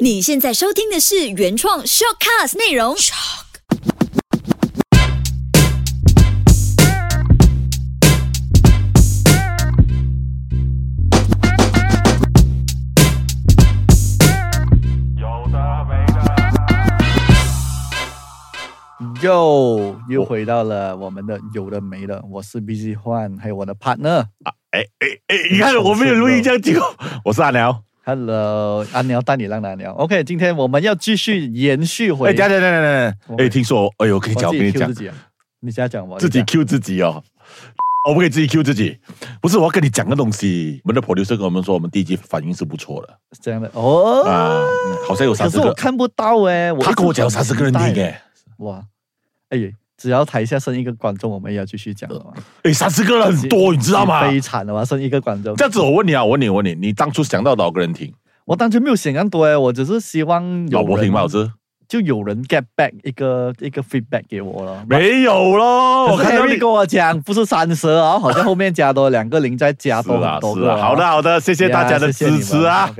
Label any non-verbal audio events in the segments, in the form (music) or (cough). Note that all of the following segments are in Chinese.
你现在收听的是原创 shortcast 内容。有的没的。又又回到了我们的有的没的，我是 BZ 换，还有我的 partner。哎哎哎，你看我没有录音这样久，我是阿辽。Hello，阿鸟带你浪阿鸟。OK，今天我们要继续延续回。哎，等一下等等等一下，哎，听说，哎呦，可以讲，我跟你讲自，己啊，你现在讲我自己 Q 自己哦。(laughs) 我不可以自己 Q 自己，不是我要跟你讲个东西。我们的 producer 跟我们说，我们第一集反应是不错的是这样的哦。啊，嗯好像有三十个。是我看不到哎、我他跟我讲有三十个人听哎。哎，哇，哎，只要台下剩一个观众，我们也要继续讲了嘛。哎，三十个人很多，你知道吗？悲惨了嘛，剩一个观众这。样子，我问你啊，我问你，我问你，你当初想到多少个人听？我当初没有想那么多哎，我只是希望有人老婆听吗？老师就有人 get back 一个一个 feedback 给我了。没有咯，我看到你跟我讲，不是三十啊，好像后面加多两个零，再加多 (laughs) 多个啊。好的好的，谢谢大家的支持啊。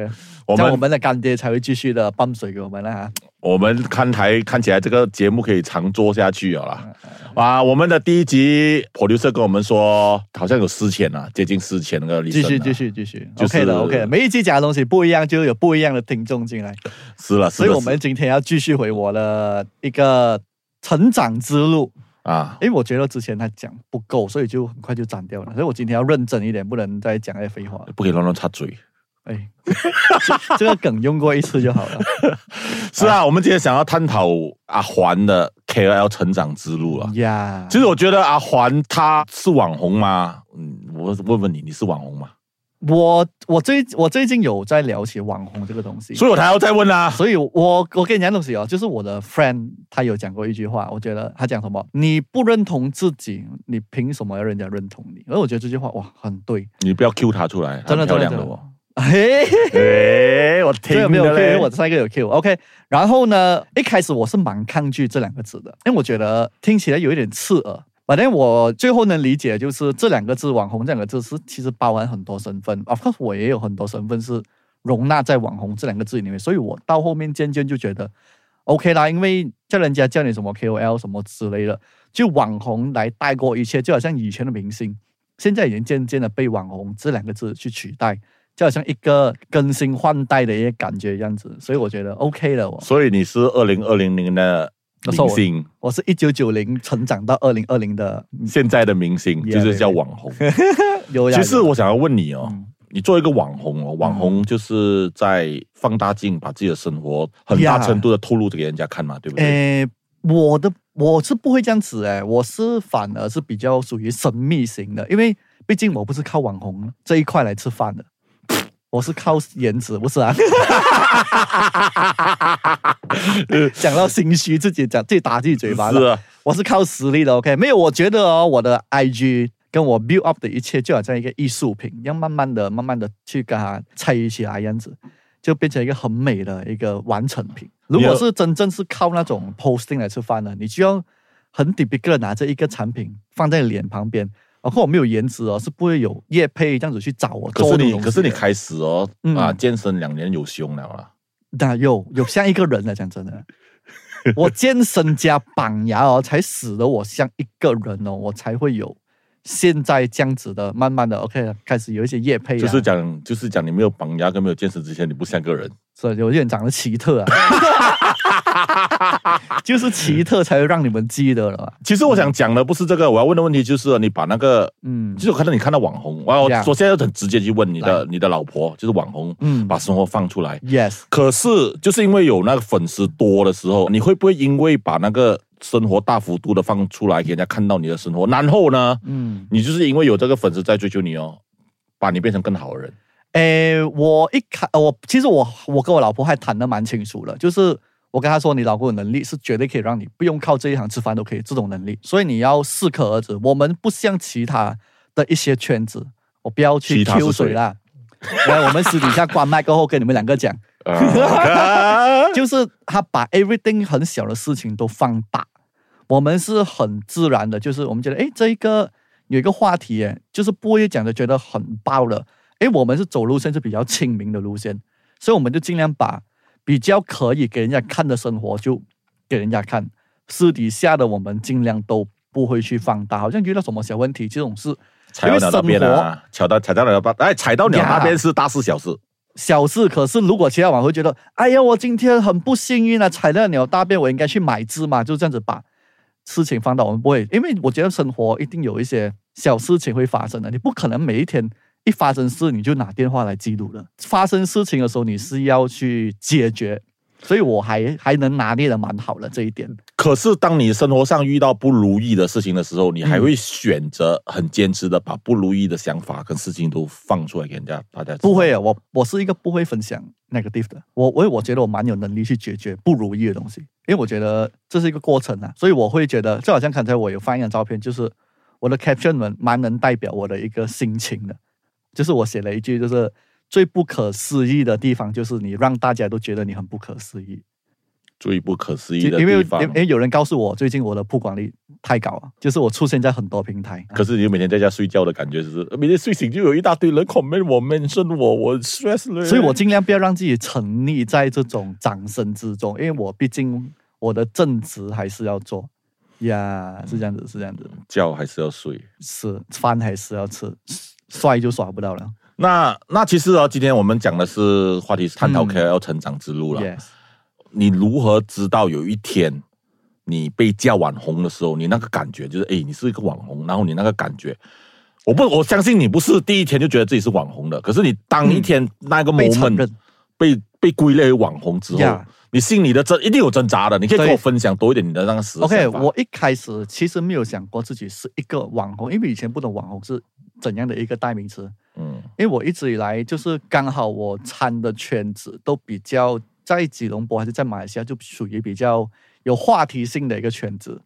我们我们的干爹才会继续的泵水给我们了哈。我们看台看起来这个节目可以长做下去了啦。嗯啊，我们的第一集 producer 跟我们说，好像有四千啊，接近四千那个继续继，续继续就是，OK 的 OK 的，每一集讲的东西不一样，就有不一样的听众进来，是了，是了所以我们今天要继续回我的一个成长之路。啊，因为我觉得之前他讲不够，所以就很快就斩掉了。所以我今天要认真一点，不能再讲那些废话。不可以乱乱插嘴。哎，这 (laughs) 这个梗用过一次就好了。(laughs) 是啊，我们今天想要探讨阿环的 KOL 成长之路啊。呀，其实我觉得阿环他是网红吗？嗯，我问问你，你是网红吗？我我最我最近有在了解网红这个东西，所以我才要再问啊。所以我我跟你讲东西哦，就是我的 friend 他有讲过一句话，我觉得他讲什么，你不认同自己，你凭什么要人家认同你？而我觉得这句话哇很对，你不要 Q 他出来，真的很漂真的真的亮的哦。。嘿，哎，我听这个没有的 Q，嘞我上一个有 Q。OK，然后呢，一开始我是蛮抗拒这两个字的，因为我觉得听起来有一点刺耳。反正我最后能理解，就是这两个字“网红”这两个字是其实包含很多身份。Of course，我也有很多身份是容纳在“网红”这两个字里面，所以我到后面渐渐就觉得 OK 啦，因为叫人家叫你什么 KOL 什么之类的，就网红来带过一切，就好像以前的明星，现在已经渐渐的被网红这两个字去取代。就好像一个更新换代的一个感觉样子，所以我觉得 OK 了。我所以你是二零二零年的明星，我是一九九零成长到二零二零的，现在的明星就是叫网红。(laughs) 其实我想要问你哦嗯，你做一个网红哦，网红就是在放大镜把自己的生活很大程度的透露给人家看嘛，对不对？诶，我的我是不会这样子诶，我是反而是比较属于神秘型的，因为毕竟我不是靠网红这一块来吃饭的。我是靠颜值，不是啊？(laughs) 讲到心虚，自己讲自己打自己嘴巴了。是啊，我是靠实力的，OK？没有，我觉得哦，我的 IG 跟我 build up 的一切就好像一个艺术品，要慢慢的、慢慢的去跟它砌起来，样子就变成一个很美的一个完成品。如果是真正是靠那种 posting 来吃饭的，你就要很 typical 拿着一个产品放在脸旁边，然后我没有颜值哦，是不会有叶配这样子去找我可是你。可是你开始哦嗯啊，健身两年有胸了啦。那有有像一个人了，讲真的，我健身加绑牙哦，才使得我像一个人哦，我才会有现在这样子的，慢慢的 OK 开始有一些叶配、啊，就是讲就是讲你没有绑牙跟没有健身之前，你不像个人。所以有点长得奇特啊，(laughs) (laughs) 就是奇特才会让你们记得了。其实我想讲的不是这个，我要问的问题就是你把那个，嗯。就是我看到你看到网红，我要我现在很直接去问你的你的老婆，就是网红，嗯。把生活放出来。，yes，可是就是因为有那个粉丝多的时候，你会不会因为把那个生活大幅度的放出来给人家看到你的生活，然后呢，嗯，你就是因为有这个粉丝在追求你哦，把你变成更好的人。诶，我一开我其实我我跟我老婆还谈的蛮清楚了，就是我跟他说，你老公的能力是绝对可以让你不用靠这一行吃饭都可以这种能力，所以你要适可而止。我们不像其他的一些圈子，我不要去其他是 Q 水谁啦。来，我们私底下关麦过后跟你们两个讲，啊。(laughs) 就是他把 everything 很小的事情都放大，我们是很自然的，就是我们觉得，诶，这一个有一个话题，诶，就是不会讲的觉得很爆了，诶，我们是走路线是比较亲民的路线，所以我们就尽量把比较可以给人家看的生活就给人家看，私底下的我们尽量都不会去放大，好像遇到什么小问题这种事。踩到鸟那边啊，踩到踩到鸟那边，哎，踩到鸟那边是大事小事。小事，可是如果其他网会觉得，哎呀，我今天很不幸运啊，踩到鸟大便，我应该去买只嘛，就这样子把事情放到我们不会，因为我觉得生活一定有一些小事情会发生的，你不可能每一天一发生事你就拿电话来记录了，发生事情的时候你是要去解决。所以我还还能拿捏的蛮好的这一点。可是当你生活上遇到不如意的事情的时候，你还会选择很坚持的把不如意的想法跟事情都放出来给人家大家。不会啊，我我是一个不会分享 negative 的。我我我觉得我蛮有能力去解决不如意的东西，因为我觉得这是一个过程啊。所以我会觉得，就好像刚才我有放一张照片，就是我的 caption 蛮蛮能代表我的一个心情的，就是我写了一句，就是。最不可思议的地方就是你让大家都觉得你很不可思议。最不可思议的地方，因为有人告诉我，最近我的曝光率太高了，就是我出现在很多平台。可是你每天在家睡觉的感觉，就是每天睡醒就有一大堆人 comment 我、mention 我，我 stress 了。所以我尽量不要让自己沉溺在这种掌声之中，因为我毕竟我的正职还是要做呀，是这样子，是这样子。觉还是要睡，是饭还是要吃，帅就耍不到了。那那其实啊，今天我们讲的是话题是探讨 KOL 成长之路了。你如何知道有一天你被叫网红的时候，你那个感觉就是，哎，你是一个网红，然后你那个感觉，我不我相信你不是第一天就觉得自己是网红的，可是你当一天那个 moment 被被归类为网红之后，你心里的挣一定有挣扎的。你可以跟我分享多一点你的那个时 OK，我一开始其实没有想过自己是一个网红，因为以前不懂网红是怎样的一个代名词。嗯，因为我一直以来就是刚好我参的圈子都比较在吉隆坡还是在马来西亚，就属于比较有话题性的一个圈子，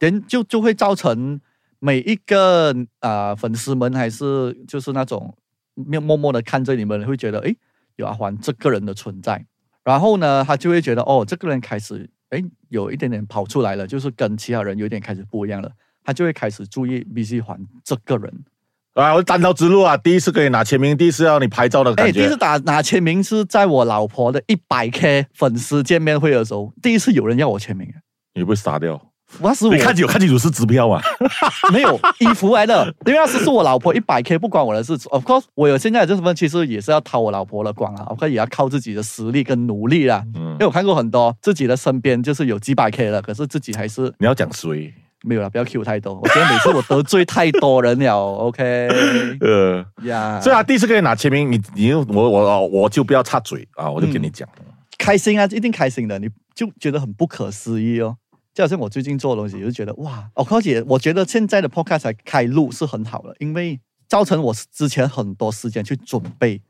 人就就会造成每一个啊粉丝们还是就是那种默默默的看着你们，会觉得哎有阿环这个人的存在，然后呢他就会觉得哦这个人开始哎有一点点跑出来了，就是跟其他人有点开始不一样了，他就会开始注意 B C 环这个人。啊！我单刀直入啊，第一次给你拿签名，第一次要你拍照的感觉。哎，第一次打拿签名是在我老婆的一百 K 粉丝见面会的时候，第一次有人要我签名。你会傻掉？那是我看清楚，看清楚是支票啊，(laughs) 没有衣服来的。因为那是是我老婆一百 K，不关我的事。Of course，我有现在的这份，其实也是要掏我老婆的光啊。我可以也要靠自己的实力跟努力啦。嗯，因为我看过很多自己的身边就是有几百 K 了，可是自己还是你要讲谁？没有了，不要 Q 太多。我觉得每次我得罪太多人了。(laughs) OK，呃呀，所以啊，第一次跟你拿签名，你你我我我就不要插嘴啊，我就跟你讲，开心啊，一定开心的，你就觉得很不可思议哦。就好像我最近做的东西，就觉得哇，哦，而且我觉得现在的 Podcast 开路是很好的，因为造成我之前很多时间去准备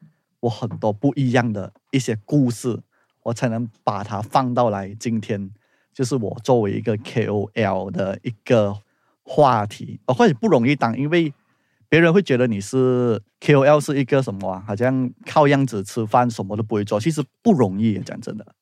我很多不一样的一些故事，我才能把它放到来今天。就是我作为一个 KOL 的一个话题，哦，或者不容易当，因为别人会觉得你是 KOL 是一个什么啊？好像靠样子吃饭，什么都不会做，其实不容易。讲真的，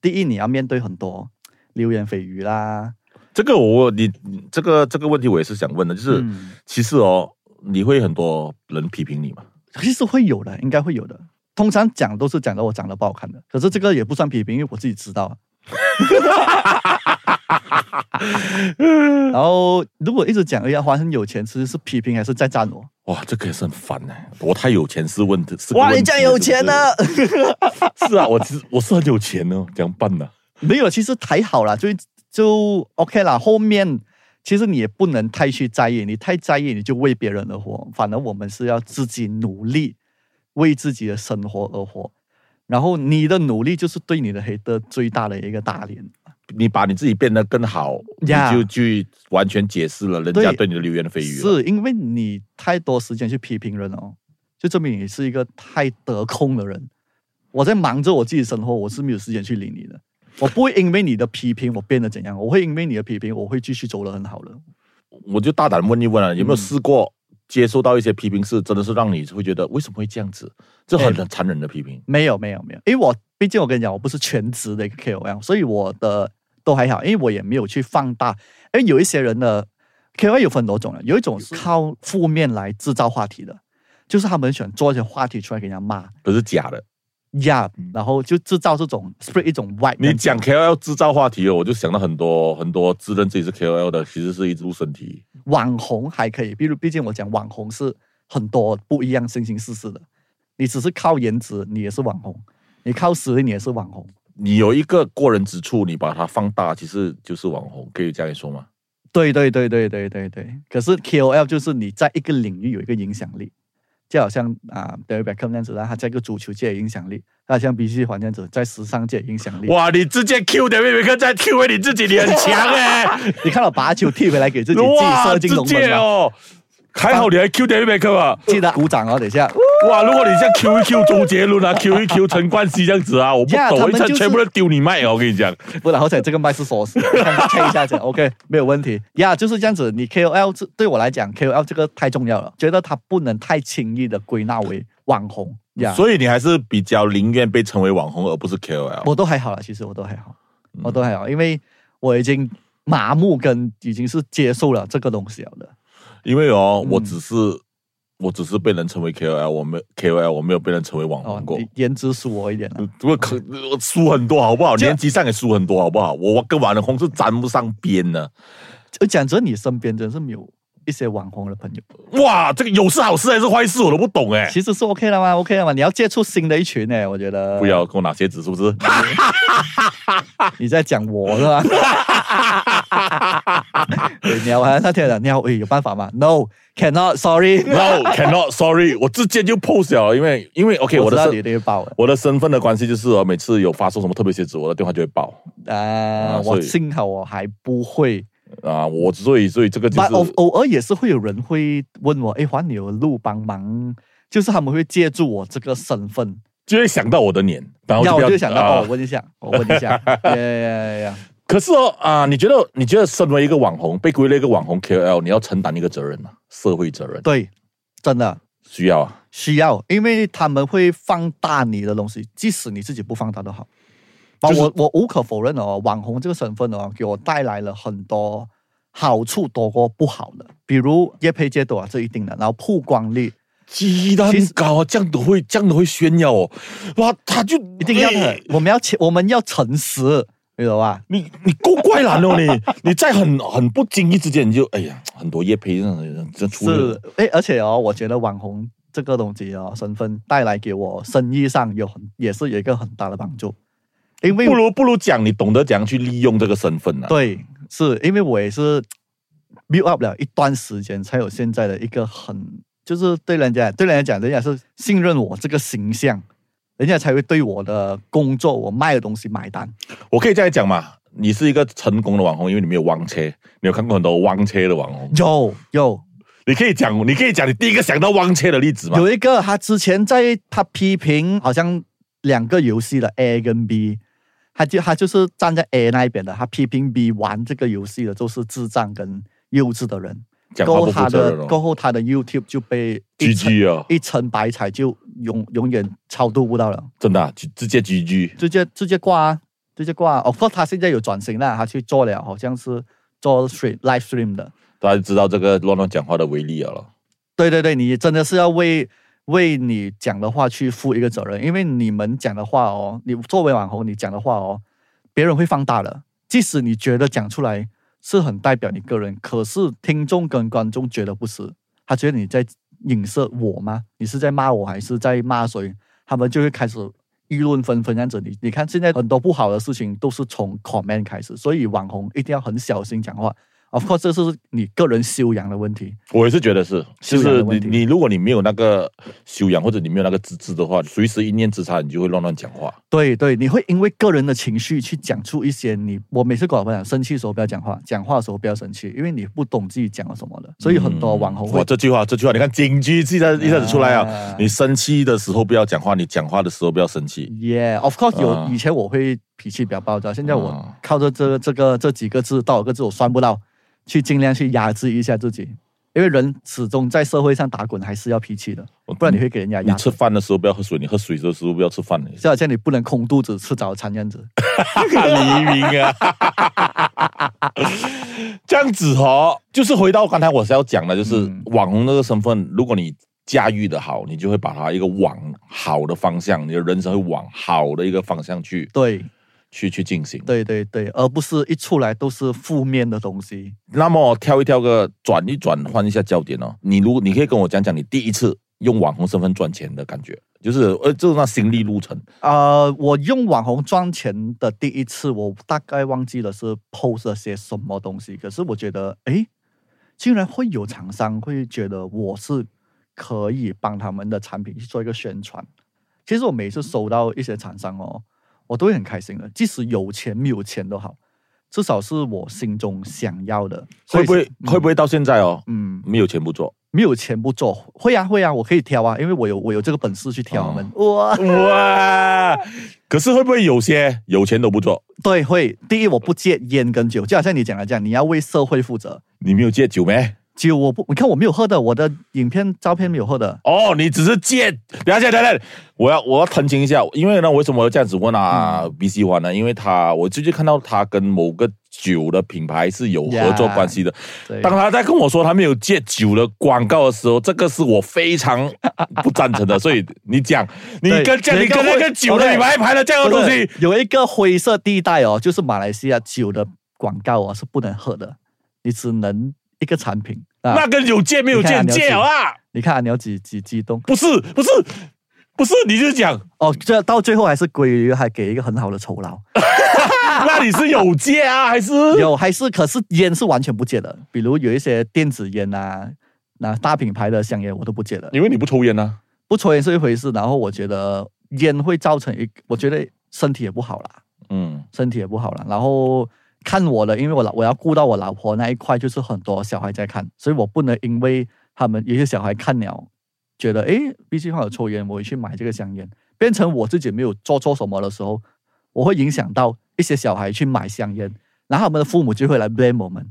第一你要面对很多流言蜚语啦。这个我你这个这个问题我也是想问的，就是其实哦，你会很多人批评你吗？其实会有的，应该会有的。通常讲都是讲的我长得不好看的，可是这个也不算批评，因为我自己知道。(laughs) 然后，如果一直讲哎呀，华很有钱，其实是批评还是在赞我？哇，这个也是很烦呢。我太有钱是问题，哇，你这样有钱呢？是啊，我其实我是很有钱哦，这样办呢？没有，其实还好啦，就就 OK 啦。后面其实你也不能太去在意，你太在意你就为别人而活。反而我们是要自己努力，为自己的生活而活。然后你的努力就是对你的黑的最大的一个打脸。你把你自己变得更好，你就去完全解释了人家对你的流言蜚语。是因为你太多时间去批评人哦，就证明你是一个太得空的人。我在忙着我自己生活，我是没有时间去理你的。我不会因为你的批评我变得怎样，我会因为你的批评我会继续走得很好的。我就大胆问一问啊，有没有试过？接受到一些批评是真的是让你会觉得为什么会这样子？这很残忍的批评。没有没有没有，因为我毕竟我跟你讲，我不是全职的一个 KOL，所以我的都还好，因为我也没有去放大。因为有一些人的 KOL 有分多种的，有一种是靠负面来制造话题的，就是他们喜欢做一些话题出来给人家骂，都是假的。呀，然后就制造这种 spread 一种 white。你讲 KOL 制造话题哦，我就想到很多很多自认自己是 KOL 的，其实是一路身体。网红还可以，比如毕竟我讲网红是很多不一样、形形色色的。你只是靠颜值，你也是网红；你靠实力，你也是网红。你有一个过人之处，你把它放大，其实就是网红，可以这样说吗？对对对对对对对。可是 KOL 就是你在一个领域有一个影响力。就好像啊，David Beckham 那样子，他在一个足球界影响力；，他像 B C 环这样子，在时尚界影响力。哇，你直接 Q David Beckham 再 Q 回你自己，你很强哎！(laughs) 你看到把球踢回来给自己，自己射进龙门哦。还好你还 Q David Beckham 啊！记得鼓掌哦，等一下。哇，如果你像 Q 一 Q 周杰伦啊，(laughs) Q 一 Q 陈冠希这样子啊，我 (laughs) 不懂，一下全部都丢你麦啊，我跟你讲。不然好彩这个麦是锁死，切一下子 OK，(laughs) 没有问题。呀，就是这样子。你 KOL 这对我来讲，KOL 这个太重要了，觉得他不能太轻易的归纳为网红。呀，所以你还是比较宁愿被称为网红，而不是 KOL。我都还好了，其实我都还好，我都还好，因为我已经麻木跟已经是接受了这个东西了的。因为哦，我只是我只是被人称为 KOL，我没 KOL，我没有被人称为网红过。颜值输我一点了，不过可输很多，好不好？年纪上也输很多，好不好？我跟网红是沾不上边的。就讲着你身边真是没有一些网红的朋友。哇，这个有是好事还是坏事，我都不懂哎。其实是 OK 了吗？OK 了吗？你要接触新的一群哎，我觉得。不要跟我拿鞋子，是不是？你在讲我是吧？(laughs) (laughs) 鸟啊，那天的鸟，哎，有办法吗？No，cannot，sorry，No，cannot，sorry，(laughs) 我直接就 post 了，因为因为 OK，我的身我的身份的关系就是，每次有发送什么特别鞋子，我的电话就会爆。啊，我幸好我还不会。啊，我所以所以这个就是偶偶尔也是会有人会问我，哎，还你有路帮忙，就是他们会借助我这个身份，就会想到我的脸，然后就想到哦，问一下，我问一下，呀呀呀。可是哦啊，你觉得你觉得身为一个网红，被归类一个网红 KOL，你要承担一个责任吗？社会责任？对，真的需要啊，需要，因为他们会放大你的东西，即使你自己不放大都好。我我无可否认哦，网红这个身份哦，给我带来了很多好处多过不好的，比如业配接多啊，这一定的，然后曝光率鸡蛋高啊，这样都会这样都会炫耀哦，哇，他就一定要的，我们要我们要诚实。你懂吧？你你够怪懒哦！你 (laughs) 你在很很不经意之间，你就哎呀，很多叶配这样这出是哎，而且哦，我觉得网红这个东西哦，身份带来给我生意上有很也是有一个很大的帮助。因为不如不如讲，你懂得怎样去利用这个身份呢？对，是因为我也是 build up 了一段时间，才有现在的一个很就是对人家对人家讲，人家是信任我这个形象。人家才会对我的工作、我卖的东西买单。我可以这样讲嘛？你是一个成功的网红，因为你没有汪车。你有看过很多汪车的网红？有有。你可以讲，你可以讲你第一个想到汪车的例子吗？有一个，他之前在他批评好像两个游戏的 A 跟 B，他就他就是站在 A 那一边的，他批评 B 玩这个游戏的都是智障跟幼稚的人。过后他的过后他的 YouTube 就被 GG 啊，一层白彩就永永远超度不到了，真的直接 GG，直接直接挂，直接挂。哦，不，他现在有转型了，他去做了，好像是做 stream live stream 的。大家知道这个乱乱讲话的威力了。对对对，你真的是要为为你讲的话去负一个责任，因为你们讲的话哦，你作为网红，你讲的话哦，别人会放大的，即使你觉得讲出来。是很代表你个人，可是听众跟观众觉得不是，他觉得你在影射我吗？你是在骂我还是在骂谁？他们就会开始议论纷纷这样子。你你看现在很多不好的事情都是从 comment 开始，所以网红一定要很小心讲话。Of course，这是你个人修养的问题。我也是觉得是，就是你你如果你没有那个修养，或者你没有那个资质的话，随时一念之差，你就会乱乱讲话。对对，你会因为个人的情绪去讲出一些你。我每次跟我朋友生气的时候不要讲话，讲话的时候不要生气，因为你不懂自己讲了什么的。所以很多网红，哇，这句话这句话，你看警句记在一下子出来啊！你生气的时候不要讲话，你讲话的时候不要生气。Yeah，of course，有以前我会脾气比较暴躁，现在我靠着这这个这几个字，到个字我算不到。去尽量去压制一下自己，因为人始终在社会上打滚，还是要脾气的，不然你会给人家压。你吃饭的时候不要喝水，你喝水的时候不要吃饭。就好像你不能空肚子吃早餐这样子。(laughs) 黎明啊，这样子哦，就是回到刚才我是要讲的，就是网红那个身份，如果你驾驭的好，你就会把它一个往好的方向，你的人生会往好的一个方向去对去去进行。对对对，而不是一出来都是负面的东西。那么挑一挑个转一转，换一下焦点哦。你如你可以跟我讲讲你第一次用网红身份赚钱的感觉，就是呃，就是那心历路程。呃，我用网红赚钱的第一次，我大概忘记了是 post 了些什么东西。可是我觉得，诶，竟然会有厂商会觉得我是可以帮他们的产品去做一个宣传。其实我每次收到一些厂商哦，我都会很开心的，即使有钱没有钱都好，至少是我心中想要的。会不会是会不会到现在哦，嗯，没有钱不做？没有钱不做？会啊会啊，我可以挑啊，因为我有我有这个本事去挑。哇，哇！可是会不会有些有钱都不做？对，会。第一，我不戒烟跟酒，就好像你讲的这样，你要为社会负责。你没有戒酒没？酒我不，你看我没有喝的，我的影片照片没有喝的。哦，你只是借。等一下，等一下，等下我要我要澄清一下，因为呢，为什么要这样子问啊？B C 欢呢？因为他我最近看到他跟某个酒的品牌是有合作关系的。对，当他在跟我说他没有戒酒的广告的时候，这个是我非常不赞成的。(laughs) 所以你讲，你跟这样，你跟那个个酒的品牌拍了这样的东西，有一个灰色地带哦，就是马来西亚酒的广告哦是不能喝的，你只能一个产品。啊那跟有戒没有戒戒了啊？你看啊，你要几几激动不是不是不是，你就讲，哦，这到最后还是归于还给一个很好的酬劳。(laughs) 那你是有戒啊，(laughs) 还是有还是可是烟是完全不戒的，比如有一些电子烟啊，那大品牌的香烟我都不戒的。因为你不抽烟啊？不抽烟是一回事，然后我觉得烟会造成一，我觉得身体也不好啦，嗯，身体也不好啦。然后看我的，因为我老我要顾到我老婆那一块，就是很多小孩在看，所以我不能因为他们有些小孩看了，觉得诶，必须要有抽烟，我去买这个香烟，变成我自己没有做错什么的时候，我会影响到一些小孩去买香烟，然后他们的父母就会来 blame 我们，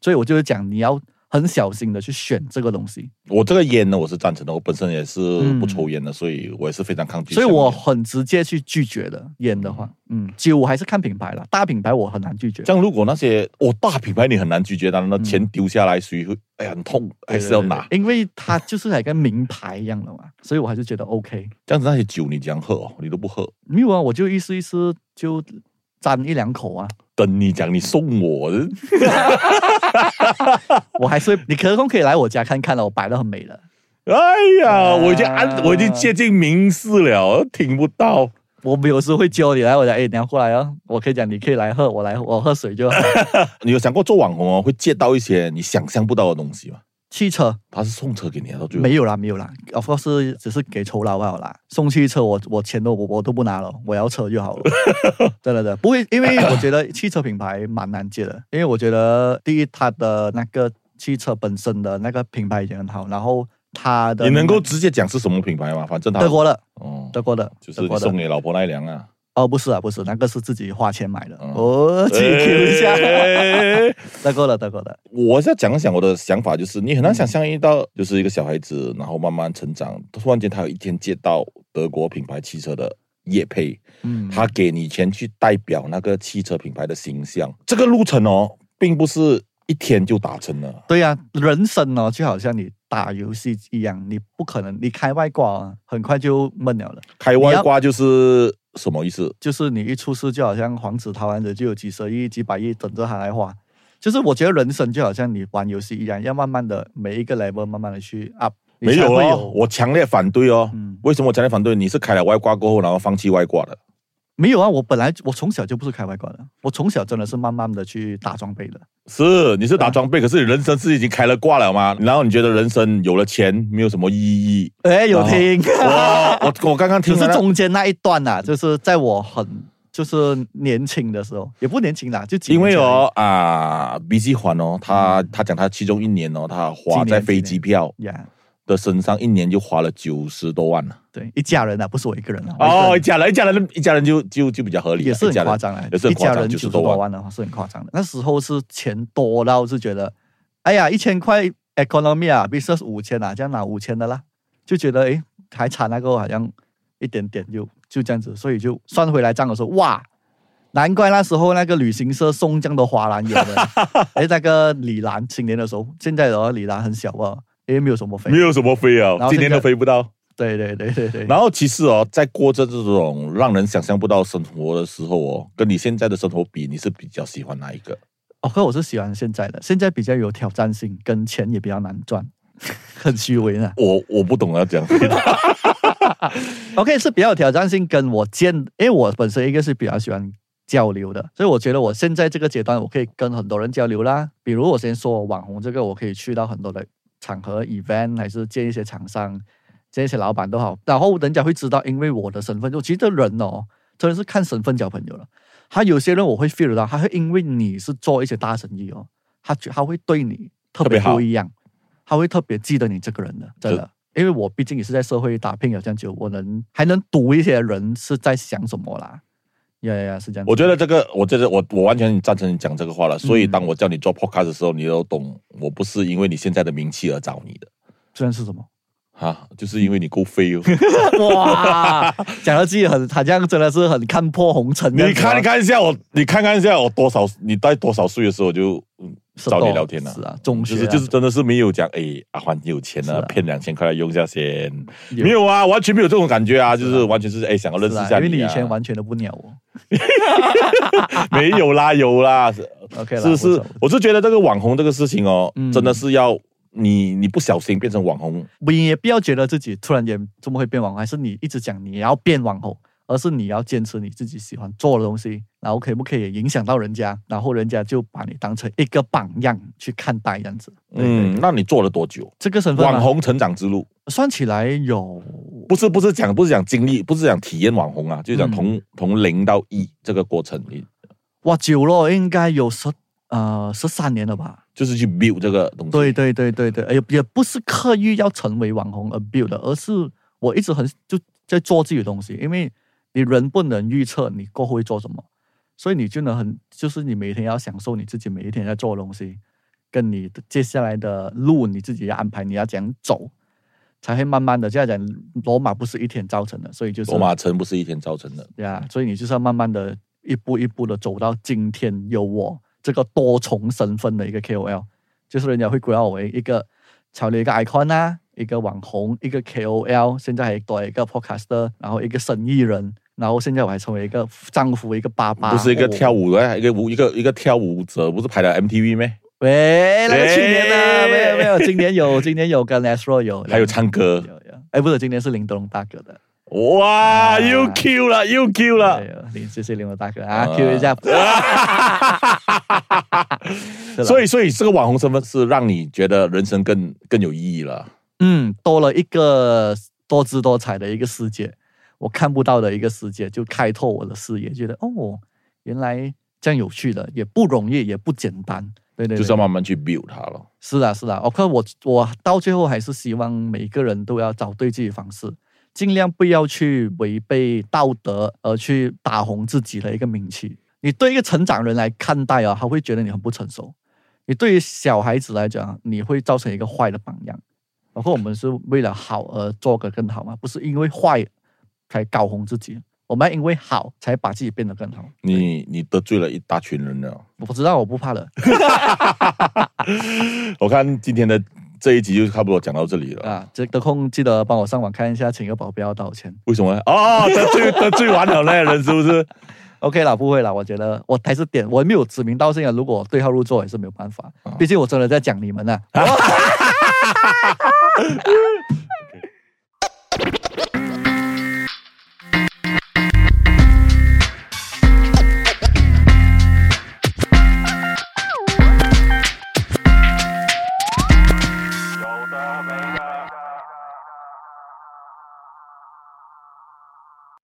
所以我就是讲你要很小心的去选这个东西。我这个烟呢，我是赞成的，我本身也是嗯不抽烟的，所以我也是非常抗拒所。以我很直接去拒绝的烟的话，嗯，酒还是看品牌了，大品牌我很难拒绝。像如果那些哦大品牌你很难拒绝，当然那钱丢下来，谁会哎呀很痛，还是要拿。对，对对因为它就是来跟名牌一样的嘛，(laughs) 所以我还是觉得 OK。这样子那些酒你怎样喝哦，你都不喝。没有啊，我就意思意思就沾一两口啊，等你讲你送我的，(laughs) 我还是你可空可以来我家看看了，我摆的很美了。哎呀，啊我已经安，我已经接近明示了，听不到。我们有时会叫你来我家，哎，你要过来啊，我可以讲你可以来喝，我来我喝水就好。(laughs) 你有想过做网红哦，会借到一些你想象不到的东西吗？汽车他是送车给你啊，到最后没有啦，没有啦，of course 是只是给酬劳好啦。送汽车我我钱都我我都不拿了，我要车就好了。真的的，不会，因为我觉得汽车品牌蛮难接的，因为我觉得第一它的那个汽车本身的那个品牌已经很好，然后它的你能够直接讲是什么品牌吗？反正他德国的哦，德国的就是你德国的送你老婆那一辆啊。哦，不是啊，不是，那个是自己花钱买的，嗯。哦，自己 Q 一下，哎。德国的德国的，我是要讲一讲我的想法，就是你很难想象一到，就是一个小孩子，然后慢慢成长，突然间他有一天接到德国品牌汽车的业配，嗯，他给你钱去代表那个汽车品牌的形象，这个路程哦，并不是一天就达成了。对呀、人生哦，就好像你打游戏一样，你不可能你开外挂啊，很快就闷了了。开外挂就是什么意思？就是你一出事，就好像黄子韬案子就有几十亿、几百亿等着他来花。就是我觉得人生就好像你玩游戏一样，要慢慢的每一个 level 慢慢的去 up 你没有才会哦，我强烈反对哦。嗯为什么我强烈反对？你是开了外挂过后，然后放弃外挂的？没有啊，我本来我从小就不是开外挂的，我从小真的是慢慢的去打装备的。是，你是打装备，可是你人生是已经开了挂了吗？然后你觉得人生有了钱没有什么意义？哎，有听，我我我刚刚听只是中间那一段呐、就是在我很就是年轻的时候，也不年轻啦，就因为哦啊，B G 环哦，他他讲他其中一年哦，他花在飞机票呀的身上，一年就花了九十多万了。对，一家人啊，不是我一个人啊。哦，一家人，一家人，一家人就就就比较合理也是很夸张啊，一家人九十多万。的话是很夸张的。那时候是钱多到是觉得，哎呀，一千块 economy 啊，business 五千啊，这样拿五千的啦，就觉得诶，还差那个好像一点点就就这样子，所以就算回来账的时候，哇，难怪那时候那个旅行社送这样多花篮有的，(laughs) 哎，那个李兰新年的时候，现在的话李兰很小啊，因为没有什么飞，没有什么飞啊今年都飞不到。对对对对对。然后其实哦，在过着这种让人想象不到生活的时候哦，跟你现在的生活比，你是比较喜欢哪一个？哦，可我是喜欢现在的，现在比较有挑战性，跟钱也比较难赚，(laughs) 很虚伪呢。我我不懂要讲。(laughs) OK，是比较有挑战性，跟我见，因为我本身一个是比较喜欢交流的，所以我觉得我现在这个阶段，我可以跟很多人交流啦。比如我先说网红这个，我可以去到很多的场合、event，还是见一些厂商、见一些老板都好，然后人家会知道，因为我的身份，就其实这人哦，真的是看身份交朋友了。他有些人我会 feel 到，他会因为你是做一些大生意哦，他觉他会对你特别不一样，他会特别记得你这个人的，真的。因为我毕竟也是在社会打拼了这样久，我能还能读一些人是在想什么啦。呀呀呀，是这样。我觉得这个，我觉得我我完全赞成你讲这个话了。所以嗯当我叫你做 podcast 的时候，你都懂，我不是因为你现在的名气而找你的。虽然是什么？哈，就是因为你够飞哦。(laughs) 哇，(laughs) 讲到自己很，他这样真的是很看破红尘你。看看一下我，你看看一下我多少，你在多少岁的时候我就嗯找你聊天了。是啊，中学啊。就是就是真的是没有讲，哎，阿欢你有钱啊骗两千块来用一下先，没有啊，完全没有这种感觉啊，就是完全是哎想要认识一下因为你以前完全都不鸟我。(laughs) 没有啦，有啦，是 OK 啦，是是，我是觉得这个网红这个事情哦，嗯。真的是要你你不小心变成网红，你也不要觉得自己突然间怎么会变网红，还是你一直讲你要变网红，而是你要坚持你自己喜欢做的东西，然后可不可以影响到人家，然后人家就把你当成一个榜样去看待，这样子。嗯，嗯，那你做了多久？这个身份啊网红成长之路，算起来有不是不是讲不是讲经历，不是讲体验网红啊，就是讲嗯从从零到一这个过程，你哇久了，应该有十呃十三年了吧？就是去 build 这个东西。对对对对对，也也不是刻意要成为网红而 build 的，而是我一直很就在做自己的东西，因为你人不能预测你过后会做什么，所以你就能很就是你每天要享受你自己每一天在做的东西，跟你的接下来的路你自己要安排，你要怎样走，才会慢慢的这样讲，罗马不是一天造成的，所以就是罗马城不是一天造成的，对啊，所以你就是要慢慢的一步一步的走到今天有我这个多重身份的一个 KOL，就是人家会归到我为一个潮流一个 icon 啊，一个网红，一个 KOL，现在还多一个 podcaster，然后一个生意人，然后现在我还成为一个丈夫，一个爸爸，不是一个哦跳舞的，一个舞一个一个跳舞者，不是拍了 MTV 咩？喂，那个去年的哎没有没有，今年有 (laughs) 今年有跟 Astro 有，还有唱歌。有有，哎不是，今年是林德龙大哥的，哇，啊。又 Q 了，又 Q 了林谢谢林德龙大哥啊啊，Q 一下，(laughs) (laughs) 所以，所以这个网红身份是让你觉得人生更更有意义了。嗯，多了一个多姿多彩的一个世界，我看不到的一个世界，就开拓我的视野，觉得哦，原来这样有趣的，也不容易，也不简单。对对对，就是要慢慢去 build 它了。是啊是啊。我看我我到最后还是希望每个人都要找对自己的方式，尽量不要去违背道德而去打红自己的一个名气。你对一个成长人来看待啊，他会觉得你很不成熟；你对于小孩子来讲，你会造成一个坏的榜样。包括我们是为了好而做个更好嘛，不是因为坏才搞红自己，我们要因为好才把自己变得更好。你你得罪了一大群人了。我不知道，我不怕了。(laughs) 我看今天的这一集就差不多讲到这里了。啊，这得空记得帮我上网看一下，请个保镖道歉。为什么啊？哦，得罪得罪完了那些人是不是？OK 啦，不会啦，我觉得我还是点，我没有指名道姓啊。如果对号入座也是没有办法，毕竟我真的在讲你们呐、啊。(laughs)